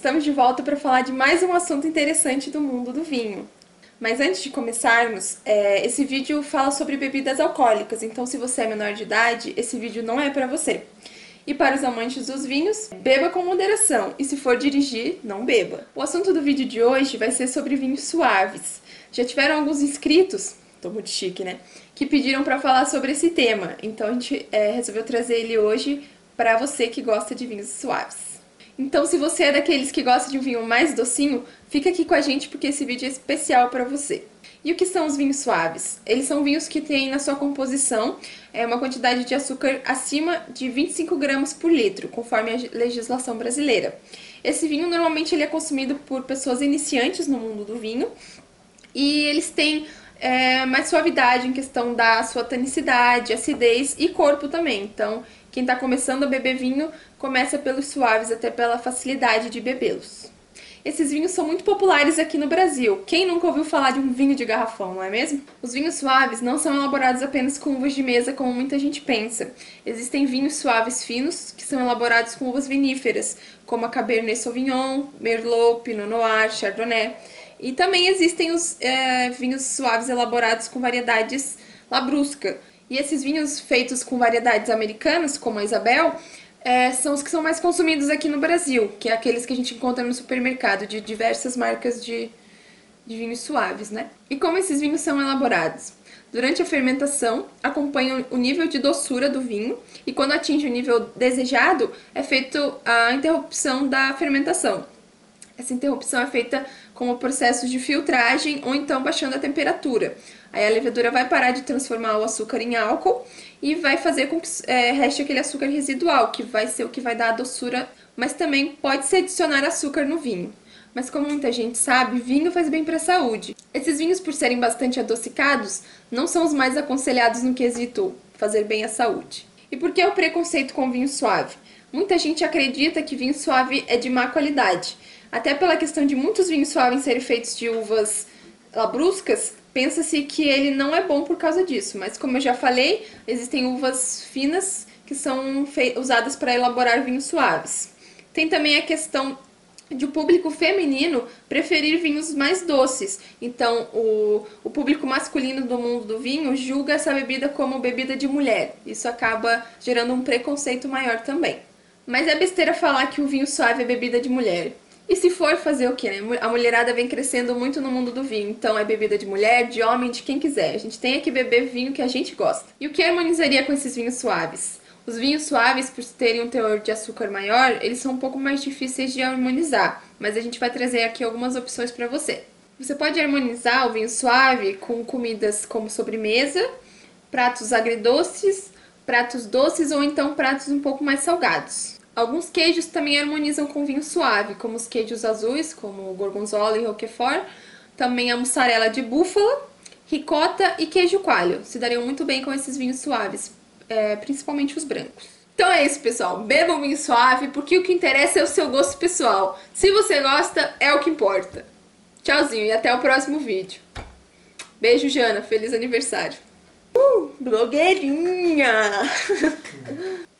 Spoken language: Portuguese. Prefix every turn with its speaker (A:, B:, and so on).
A: estamos de volta para falar de mais um assunto interessante do mundo do vinho. Mas antes de começarmos, é, esse vídeo fala sobre bebidas alcoólicas, então se você é menor de idade, esse vídeo não é para você. E para os amantes dos vinhos, beba com moderação, e se for dirigir, não beba. O assunto do vídeo de hoje vai ser sobre vinhos suaves. Já tiveram alguns inscritos, tô muito chique, né? Que pediram para falar sobre esse tema, então a gente é, resolveu trazer ele hoje para você que gosta de vinhos suaves. Então, se você é daqueles que gosta de um vinho mais docinho, fica aqui com a gente porque esse vídeo é especial para você. E o que são os vinhos suaves? Eles são vinhos que têm na sua composição é, uma quantidade de açúcar acima de 25 gramas por litro, conforme a legislação brasileira. Esse vinho normalmente ele é consumido por pessoas iniciantes no mundo do vinho e eles têm é, mais suavidade em questão da sua tanicidade, acidez e corpo também. Então, quem está começando a beber vinho começa pelos suaves, até pela facilidade de bebê-los. Esses vinhos são muito populares aqui no Brasil. Quem nunca ouviu falar de um vinho de garrafão, não é mesmo? Os vinhos suaves não são elaborados apenas com uvas de mesa, como muita gente pensa. Existem vinhos suaves finos, que são elaborados com uvas viníferas, como a Cabernet Sauvignon, Merlot, Pinot Noir, Chardonnay. E também existem os é, vinhos suaves elaborados com variedades Labrusca, e esses vinhos feitos com variedades americanas, como a Isabel, é, são os que são mais consumidos aqui no Brasil, que é aqueles que a gente encontra no supermercado, de diversas marcas de, de vinhos suaves, né? E como esses vinhos são elaborados? Durante a fermentação, acompanham o nível de doçura do vinho e quando atinge o nível desejado, é feita a interrupção da fermentação. Essa interrupção é feita com o processo de filtragem ou então baixando a temperatura. Aí a levedura vai parar de transformar o açúcar em álcool e vai fazer com que é, reste aquele açúcar residual, que vai ser o que vai dar a doçura, mas também pode-se adicionar açúcar no vinho. Mas como muita gente sabe, vinho faz bem para a saúde. Esses vinhos, por serem bastante adocicados, não são os mais aconselhados no quesito fazer bem à saúde. E por que o preconceito com vinho suave? Muita gente acredita que vinho suave é de má qualidade. Até pela questão de muitos vinhos suaves serem feitos de uvas labruscas, pensa-se que ele não é bom por causa disso, mas como eu já falei, existem uvas finas que são usadas para elaborar vinhos suaves. Tem também a questão de o público feminino preferir vinhos mais doces. Então, o, o público masculino do mundo do vinho julga essa bebida como bebida de mulher. Isso acaba gerando um preconceito maior também. Mas é besteira falar que o vinho suave é bebida de mulher. E se for fazer o quê, né? A mulherada vem crescendo muito no mundo do vinho, então é bebida de mulher, de homem, de quem quiser. A gente tem que beber vinho que a gente gosta. E o que harmonizaria com esses vinhos suaves? Os vinhos suaves, por terem um teor de açúcar maior, eles são um pouco mais difíceis de harmonizar, mas a gente vai trazer aqui algumas opções para você. Você pode harmonizar o vinho suave com comidas como sobremesa, pratos agridoces, pratos doces ou então pratos um pouco mais salgados. Alguns queijos também harmonizam com vinho suave, como os queijos azuis, como o gorgonzola e roquefort, também a mussarela de búfala, ricota e queijo coalho. Se dariam muito bem com esses vinhos suaves, é, principalmente os brancos. Então é isso, pessoal. Bebam vinho suave, porque o que interessa é o seu gosto pessoal. Se você gosta, é o que importa. Tchauzinho e até o próximo vídeo. Beijo, Jana. Feliz aniversário. Uh, blogueirinha!